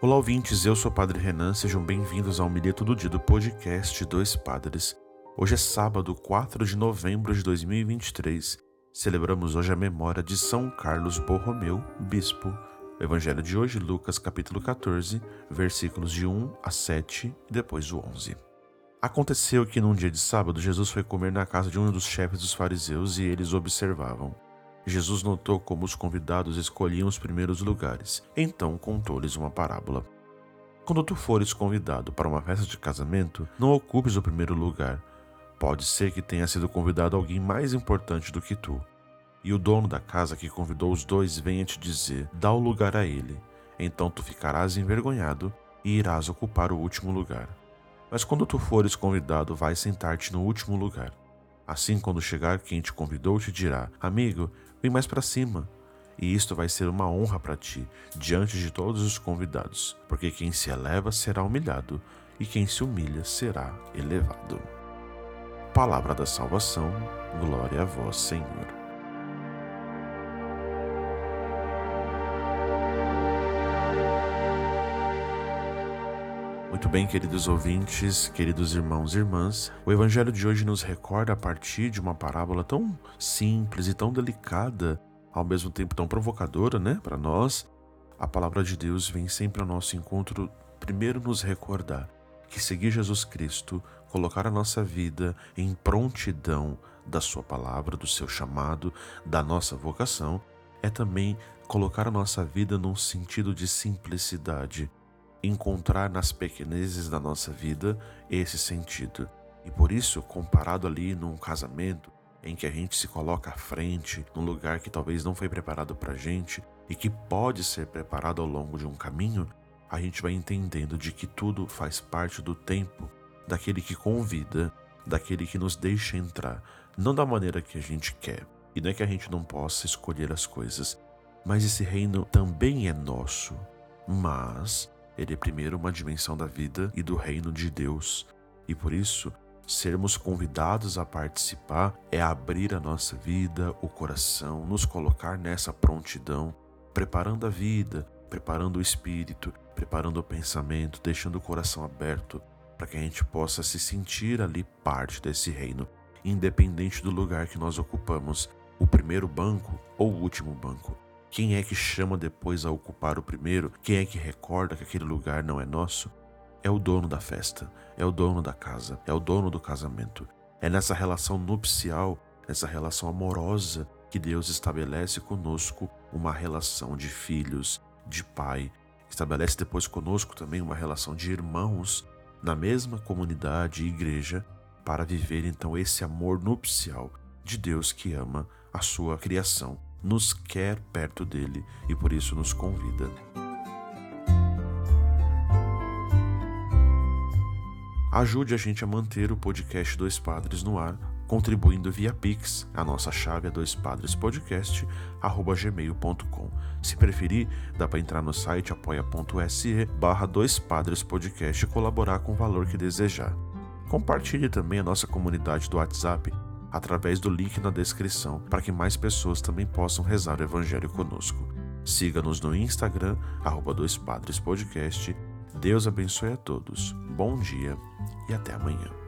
Olá, ouvintes. Eu sou o Padre Renan. Sejam bem-vindos ao Milheto do Dia do podcast Dois Padres. Hoje é sábado, 4 de novembro de 2023. Celebramos hoje a memória de São Carlos Borromeu, bispo. O evangelho de hoje, Lucas capítulo 14, versículos de 1 a 7 e depois o 11. Aconteceu que num dia de sábado, Jesus foi comer na casa de um dos chefes dos fariseus e eles observavam. Jesus notou como os convidados escolhiam os primeiros lugares, então contou-lhes uma parábola. Quando tu fores convidado para uma festa de casamento, não ocupes o primeiro lugar. Pode ser que tenha sido convidado alguém mais importante do que tu. E o dono da casa que convidou os dois venha te dizer: dá o lugar a ele. Então tu ficarás envergonhado e irás ocupar o último lugar. Mas quando tu fores convidado, vai sentar-te no último lugar. Assim, quando chegar quem te convidou, te dirá: Amigo, vem mais para cima. E isto vai ser uma honra para ti, diante de todos os convidados, porque quem se eleva será humilhado, e quem se humilha será elevado. Palavra da salvação, glória a vós, Senhor. Muito bem, queridos ouvintes, queridos irmãos e irmãs, o Evangelho de hoje nos recorda a partir de uma parábola tão simples e tão delicada, ao mesmo tempo tão provocadora, né, para nós. A palavra de Deus vem sempre ao nosso encontro, primeiro nos recordar que seguir Jesus Cristo, colocar a nossa vida em prontidão da Sua palavra, do seu chamado, da nossa vocação, é também colocar a nossa vida num sentido de simplicidade encontrar nas pequenezes da nossa vida esse sentido. E por isso, comparado ali num casamento em que a gente se coloca à frente, num lugar que talvez não foi preparado para gente e que pode ser preparado ao longo de um caminho, a gente vai entendendo de que tudo faz parte do tempo daquele que convida, daquele que nos deixa entrar, não da maneira que a gente quer. E não é que a gente não possa escolher as coisas, mas esse reino também é nosso. Mas ele é primeiro uma dimensão da vida e do reino de Deus. E por isso, sermos convidados a participar é abrir a nossa vida, o coração, nos colocar nessa prontidão, preparando a vida, preparando o espírito, preparando o pensamento, deixando o coração aberto para que a gente possa se sentir ali parte desse reino, independente do lugar que nós ocupamos, o primeiro banco ou o último banco. Quem é que chama depois a ocupar o primeiro? Quem é que recorda que aquele lugar não é nosso? É o dono da festa, é o dono da casa, é o dono do casamento. É nessa relação nupcial, nessa relação amorosa, que Deus estabelece conosco uma relação de filhos, de pai. Estabelece depois conosco também uma relação de irmãos na mesma comunidade e igreja para viver então esse amor nupcial de Deus que ama a sua criação nos quer perto dele e por isso nos convida. Ajude a gente a manter o podcast Dois Padres no ar, contribuindo via Pix. A nossa chave é doispadrespodcast@gmail.com. Se preferir, dá para entrar no site apoia.se barra Dois e colaborar com o valor que desejar. Compartilhe também a nossa comunidade do WhatsApp através do link na descrição para que mais pessoas também possam rezar o Evangelho conosco. Siga-nos no Instagram, arroba Dois Padres Podcast. Deus abençoe a todos. Bom dia e até amanhã.